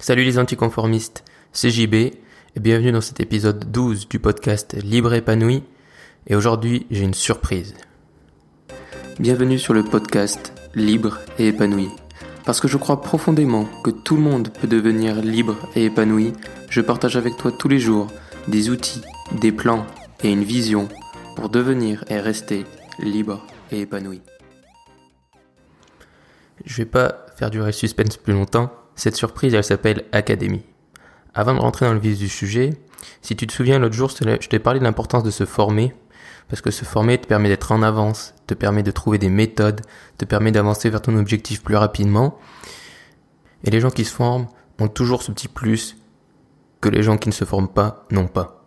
Salut les anticonformistes, c'est JB et bienvenue dans cet épisode 12 du podcast Libre épanoui et aujourd'hui j'ai une surprise. Bienvenue sur le podcast Libre et épanoui. Parce que je crois profondément que tout le monde peut devenir libre et épanoui, je partage avec toi tous les jours des outils, des plans et une vision pour devenir et rester libre et épanoui. Je vais pas faire durer suspense plus longtemps cette surprise, elle s'appelle Académie. Avant de rentrer dans le vif du sujet, si tu te souviens l'autre jour, je t'ai parlé de l'importance de se former, parce que se former te permet d'être en avance, te permet de trouver des méthodes, te permet d'avancer vers ton objectif plus rapidement. Et les gens qui se forment ont toujours ce petit plus que les gens qui ne se forment pas n'ont pas.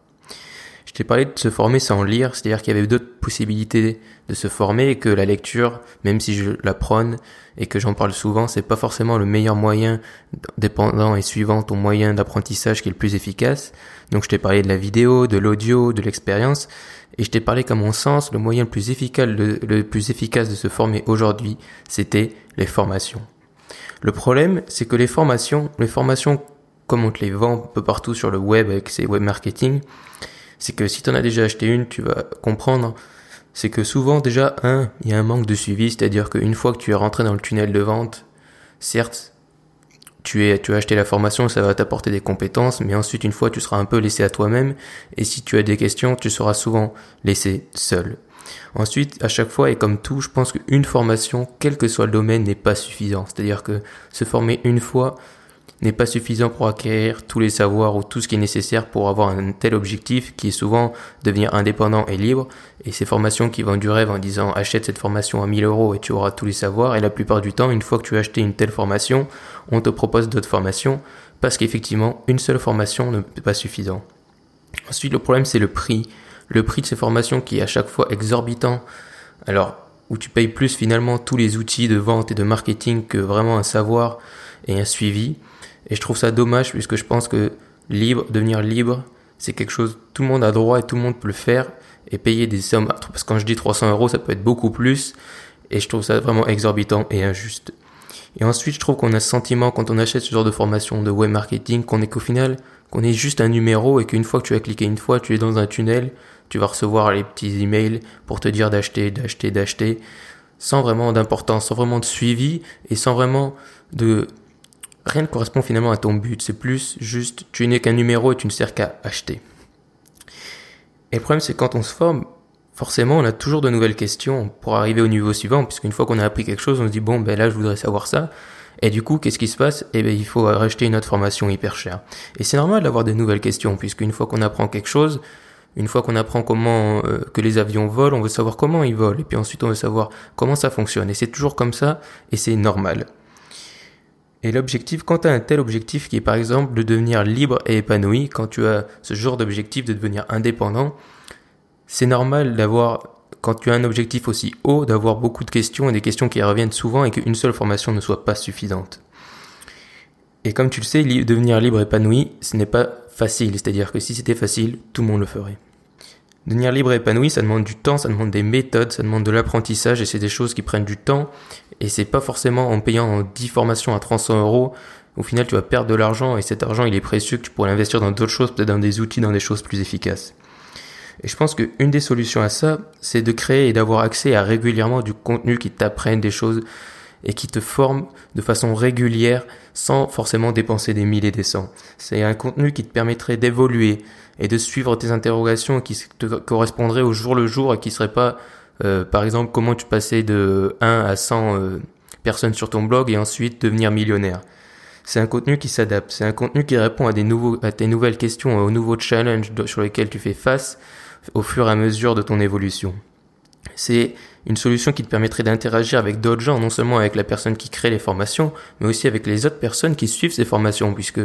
Je t'ai parlé de se former sans lire, c'est-à-dire qu'il y avait d'autres possibilités de se former et que la lecture, même si je la prône et que j'en parle souvent, c'est pas forcément le meilleur moyen, dépendant et suivant ton moyen d'apprentissage qui est le plus efficace. Donc je t'ai parlé de la vidéo, de l'audio, de l'expérience, et je t'ai parlé qu'à mon sens, le moyen le plus efficace, de se former aujourd'hui, c'était les formations. Le problème, c'est que les formations, les formations comme on te les vend un peu partout sur le web avec ses web marketing, c'est que si tu en as déjà acheté une, tu vas comprendre, c'est que souvent déjà, un, il y a un manque de suivi, c'est-à-dire qu'une fois que tu es rentré dans le tunnel de vente, certes, tu, es, tu as acheté la formation, ça va t'apporter des compétences, mais ensuite, une fois, tu seras un peu laissé à toi-même, et si tu as des questions, tu seras souvent laissé seul. Ensuite, à chaque fois, et comme tout, je pense qu'une formation, quel que soit le domaine, n'est pas suffisant. C'est-à-dire que se former une fois, n'est pas suffisant pour acquérir tous les savoirs ou tout ce qui est nécessaire pour avoir un tel objectif qui est souvent devenir indépendant et libre. Et ces formations qui vendent du rêve en disant achète cette formation à 1000 euros et tu auras tous les savoirs. Et la plupart du temps, une fois que tu as acheté une telle formation, on te propose d'autres formations parce qu'effectivement, une seule formation ne n'est pas suffisant. Ensuite, le problème, c'est le prix. Le prix de ces formations qui est à chaque fois exorbitant. Alors, où tu payes plus finalement tous les outils de vente et de marketing que vraiment un savoir et un suivi. Et je trouve ça dommage puisque je pense que libre, devenir libre, c'est quelque chose, tout le monde a droit et tout le monde peut le faire et payer des sommes. Parce que quand je dis 300 euros, ça peut être beaucoup plus. Et je trouve ça vraiment exorbitant et injuste. Et ensuite, je trouve qu'on a ce sentiment quand on achète ce genre de formation de web marketing qu'on est qu'au final, qu'on est juste un numéro et qu'une fois que tu as cliqué une fois, tu es dans un tunnel, tu vas recevoir les petits emails pour te dire d'acheter, d'acheter, d'acheter, sans vraiment d'importance, sans vraiment de suivi et sans vraiment de rien ne correspond finalement à ton but. C'est plus juste, tu n'es qu'un numéro et tu ne sers qu'à acheter. Et le problème, c'est quand on se forme, forcément, on a toujours de nouvelles questions pour arriver au niveau suivant, puisqu'une fois qu'on a appris quelque chose, on se dit, bon, ben là, je voudrais savoir ça. Et du coup, qu'est-ce qui se passe? Eh ben, il faut racheter une autre formation hyper chère. Et c'est normal d'avoir de nouvelles questions, puisqu'une fois qu'on apprend quelque chose, une fois qu'on apprend comment euh, que les avions volent, on veut savoir comment ils volent, et puis ensuite on veut savoir comment ça fonctionne. Et c'est toujours comme ça, et c'est normal. Et l'objectif, quand tu as un tel objectif qui est par exemple de devenir libre et épanoui, quand tu as ce genre d'objectif de devenir indépendant, c'est normal d'avoir, quand tu as un objectif aussi haut, d'avoir beaucoup de questions et des questions qui reviennent souvent et qu'une seule formation ne soit pas suffisante. Et comme tu le sais, devenir libre et épanoui, ce n'est pas facile. C'est-à-dire que si c'était facile, tout le monde le ferait. Devenir libre et épanoui, ça demande du temps, ça demande des méthodes, ça demande de l'apprentissage et c'est des choses qui prennent du temps. Et c'est pas forcément en payant 10 formations à 300 euros. Au final, tu vas perdre de l'argent et cet argent, il est précieux que tu pourrais l'investir dans d'autres choses, peut-être dans des outils, dans des choses plus efficaces. Et je pense qu'une des solutions à ça, c'est de créer et d'avoir accès à régulièrement du contenu qui t'apprenne des choses et qui te forme de façon régulière sans forcément dépenser des milliers et des cents. C'est un contenu qui te permettrait d'évoluer, et de suivre tes interrogations qui te correspondraient au jour le jour et qui seraient pas, euh, par exemple, comment tu passais de 1 à 100 euh, personnes sur ton blog et ensuite devenir millionnaire. C'est un contenu qui s'adapte, c'est un contenu qui répond à des nouveaux, à tes nouvelles questions, aux nouveaux challenges sur lesquels tu fais face au fur et à mesure de ton évolution. C'est une solution qui te permettrait d'interagir avec d'autres gens, non seulement avec la personne qui crée les formations, mais aussi avec les autres personnes qui suivent ces formations, puisque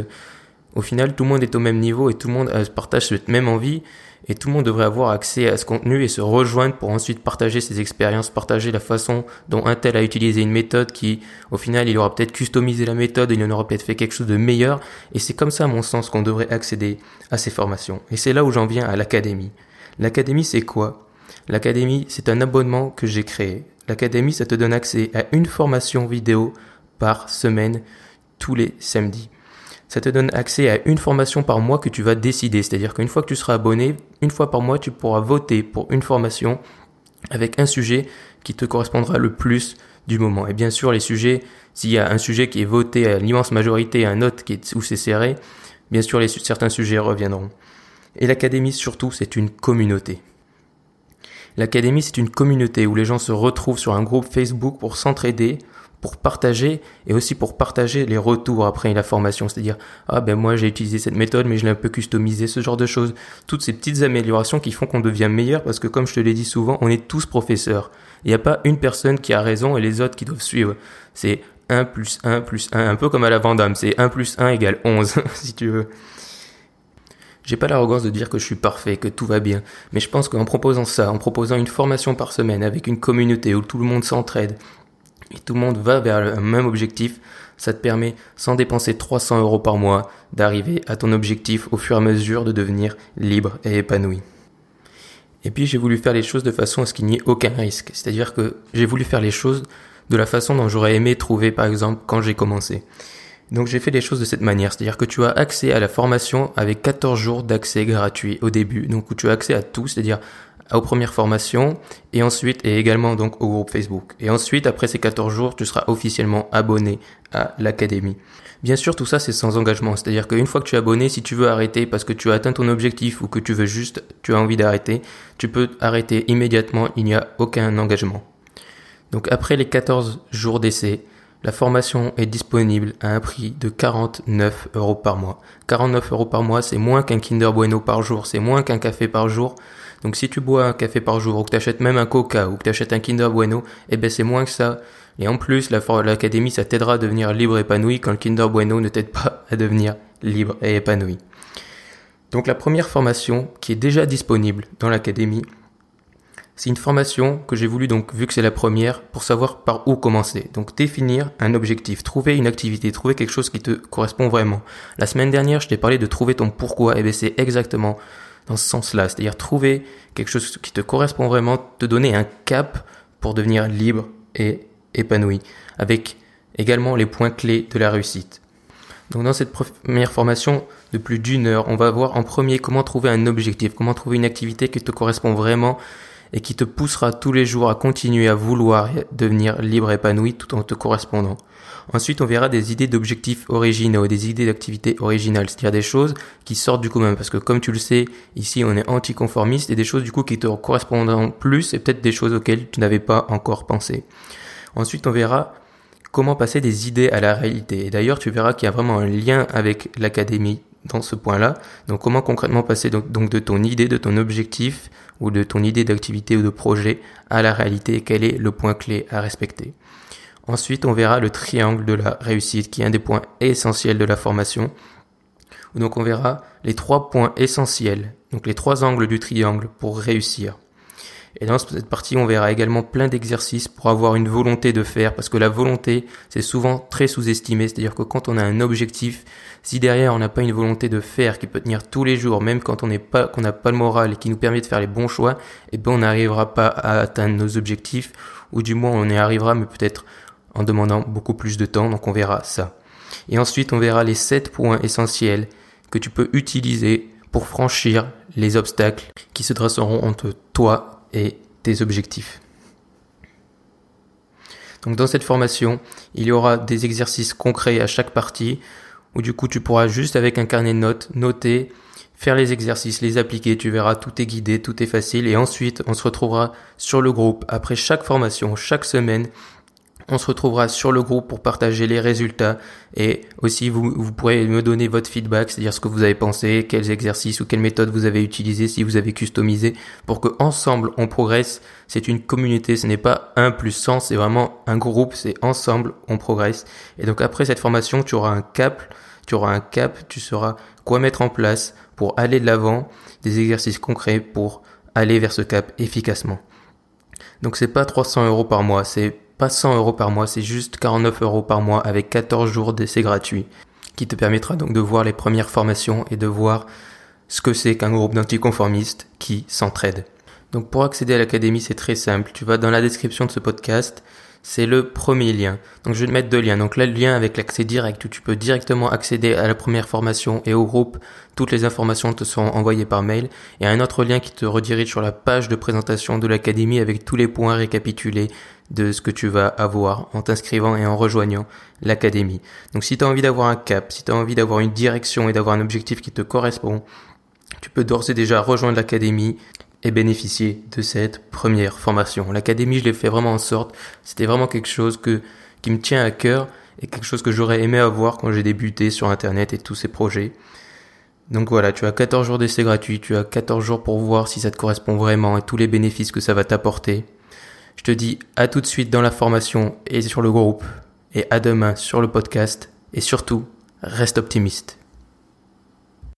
au final, tout le monde est au même niveau et tout le monde euh, partage cette même envie et tout le monde devrait avoir accès à ce contenu et se rejoindre pour ensuite partager ses expériences, partager la façon dont un tel a utilisé une méthode qui, au final, il aura peut-être customisé la méthode, il en aura peut-être fait quelque chose de meilleur. Et c'est comme ça, à mon sens, qu'on devrait accéder à ces formations. Et c'est là où j'en viens à l'académie. L'académie, c'est quoi? L'académie, c'est un abonnement que j'ai créé. L'académie, ça te donne accès à une formation vidéo par semaine, tous les samedis. Ça te donne accès à une formation par mois que tu vas décider. C'est-à-dire qu'une fois que tu seras abonné, une fois par mois, tu pourras voter pour une formation avec un sujet qui te correspondra le plus du moment. Et bien sûr, les sujets, s'il y a un sujet qui est voté à l'immense majorité, un autre qui est, où c'est serré, bien sûr, certains sujets reviendront. Et l'académie, surtout, c'est une communauté. L'académie, c'est une communauté où les gens se retrouvent sur un groupe Facebook pour s'entraider, pour partager et aussi pour partager les retours après la formation. C'est-à-dire, ah ben moi j'ai utilisé cette méthode mais je l'ai un peu customisé, ce genre de choses. Toutes ces petites améliorations qui font qu'on devient meilleur parce que comme je te l'ai dit souvent, on est tous professeurs. Il n'y a pas une personne qui a raison et les autres qui doivent suivre. C'est 1 plus 1 plus 1, un peu comme à la Vendame, c'est 1 plus 1 égale 11, si tu veux. J'ai pas l'arrogance de dire que je suis parfait, que tout va bien, mais je pense qu'en proposant ça, en proposant une formation par semaine avec une communauté où tout le monde s'entraide et tout le monde va vers le même objectif, ça te permet, sans dépenser 300 euros par mois, d'arriver à ton objectif au fur et à mesure de devenir libre et épanoui. Et puis j'ai voulu faire les choses de façon à ce qu'il n'y ait aucun risque. C'est-à-dire que j'ai voulu faire les choses de la façon dont j'aurais aimé trouver par exemple quand j'ai commencé. Donc j'ai fait les choses de cette manière, c'est-à-dire que tu as accès à la formation avec 14 jours d'accès gratuit au début, donc où tu as accès à tout, c'est-à-dire aux premières formations et ensuite et également donc au groupe Facebook. Et ensuite après ces 14 jours, tu seras officiellement abonné à l'académie. Bien sûr, tout ça c'est sans engagement, c'est-à-dire qu'une fois que tu es abonné, si tu veux arrêter parce que tu as atteint ton objectif ou que tu veux juste, tu as envie d'arrêter, tu peux arrêter immédiatement, il n'y a aucun engagement. Donc après les 14 jours d'essai, la formation est disponible à un prix de 49 euros par mois. 49 euros par mois, c'est moins qu'un Kinder Bueno par jour, c'est moins qu'un café par jour. Donc si tu bois un café par jour, ou que tu achètes même un Coca, ou que tu achètes un Kinder Bueno, eh ben c'est moins que ça. Et en plus, l'académie, ça t'aidera à devenir libre et épanoui quand le Kinder Bueno ne t'aide pas à devenir libre et épanoui. Donc la première formation qui est déjà disponible dans l'académie, c'est une formation que j'ai voulu donc, vu que c'est la première, pour savoir par où commencer. Donc définir un objectif, trouver une activité, trouver quelque chose qui te correspond vraiment. La semaine dernière, je t'ai parlé de trouver ton pourquoi, et bien c'est exactement dans ce sens-là. C'est-à-dire trouver quelque chose qui te correspond vraiment, te donner un cap pour devenir libre et épanoui, avec également les points clés de la réussite. Donc dans cette première formation de plus d'une heure, on va voir en premier comment trouver un objectif, comment trouver une activité qui te correspond vraiment et qui te poussera tous les jours à continuer à vouloir devenir libre et épanoui tout en te correspondant. Ensuite, on verra des idées d'objectifs originaux, des idées d'activités originales, c'est-à-dire des choses qui sortent du commun. Parce que comme tu le sais, ici on est anticonformiste et des choses du coup qui te correspondront plus et peut-être des choses auxquelles tu n'avais pas encore pensé. Ensuite, on verra comment passer des idées à la réalité. Et d'ailleurs, tu verras qu'il y a vraiment un lien avec l'académie dans ce point-là. Donc comment concrètement passer donc, de ton idée, de ton objectif ou de ton idée d'activité ou de projet à la réalité, quel est le point clé à respecter? Ensuite, on verra le triangle de la réussite qui est un des points essentiels de la formation. Donc on verra les trois points essentiels, donc les trois angles du triangle pour réussir. Et dans cette partie, on verra également plein d'exercices pour avoir une volonté de faire, parce que la volonté, c'est souvent très sous-estimé. C'est-à-dire que quand on a un objectif, si derrière on n'a pas une volonté de faire qui peut tenir tous les jours, même quand on n'est pas, qu'on n'a pas le moral et qui nous permet de faire les bons choix, eh ben on n'arrivera pas à atteindre nos objectifs, ou du moins on y arrivera, mais peut-être en demandant beaucoup plus de temps. Donc on verra ça. Et ensuite, on verra les sept points essentiels que tu peux utiliser pour franchir les obstacles qui se dresseront entre toi et tes objectifs. Donc dans cette formation, il y aura des exercices concrets à chaque partie où du coup tu pourras juste avec un carnet de notes noter, faire les exercices, les appliquer, tu verras tout est guidé, tout est facile et ensuite on se retrouvera sur le groupe après chaque formation, chaque semaine on se retrouvera sur le groupe pour partager les résultats et aussi vous, vous pourrez me donner votre feedback, c'est-à-dire ce que vous avez pensé, quels exercices ou quelles méthodes vous avez utilisé, si vous avez customisé, pour que ensemble on progresse. C'est une communauté, ce n'est pas un plus 100, c'est vraiment un groupe, c'est ensemble on progresse. Et donc après cette formation, tu auras un cap, tu auras un cap, tu sauras quoi mettre en place pour aller de l'avant, des exercices concrets pour aller vers ce cap efficacement. Donc c'est pas 300 euros par mois, c'est pas 100 euros par mois, c'est juste 49 euros par mois avec 14 jours d'essai gratuit, qui te permettra donc de voir les premières formations et de voir ce que c'est qu'un groupe d'anticonformistes qui s'entraide. Donc pour accéder à l'académie, c'est très simple. Tu vas dans la description de ce podcast. C'est le premier lien. Donc je vais te mettre deux liens. Donc là, le lien avec l'accès direct où tu peux directement accéder à la première formation et au groupe. Toutes les informations te sont envoyées par mail. Et un autre lien qui te redirige sur la page de présentation de l'académie avec tous les points récapitulés de ce que tu vas avoir en t'inscrivant et en rejoignant l'académie. Donc si tu as envie d'avoir un cap, si tu as envie d'avoir une direction et d'avoir un objectif qui te correspond, tu peux d'ores et déjà rejoindre l'académie et bénéficier de cette première formation. L'académie, je l'ai fait vraiment en sorte, c'était vraiment quelque chose que, qui me tient à cœur et quelque chose que j'aurais aimé avoir quand j'ai débuté sur Internet et tous ces projets. Donc voilà, tu as 14 jours d'essai gratuit, tu as 14 jours pour voir si ça te correspond vraiment et tous les bénéfices que ça va t'apporter. Je te dis à tout de suite dans la formation et sur le groupe et à demain sur le podcast et surtout, reste optimiste.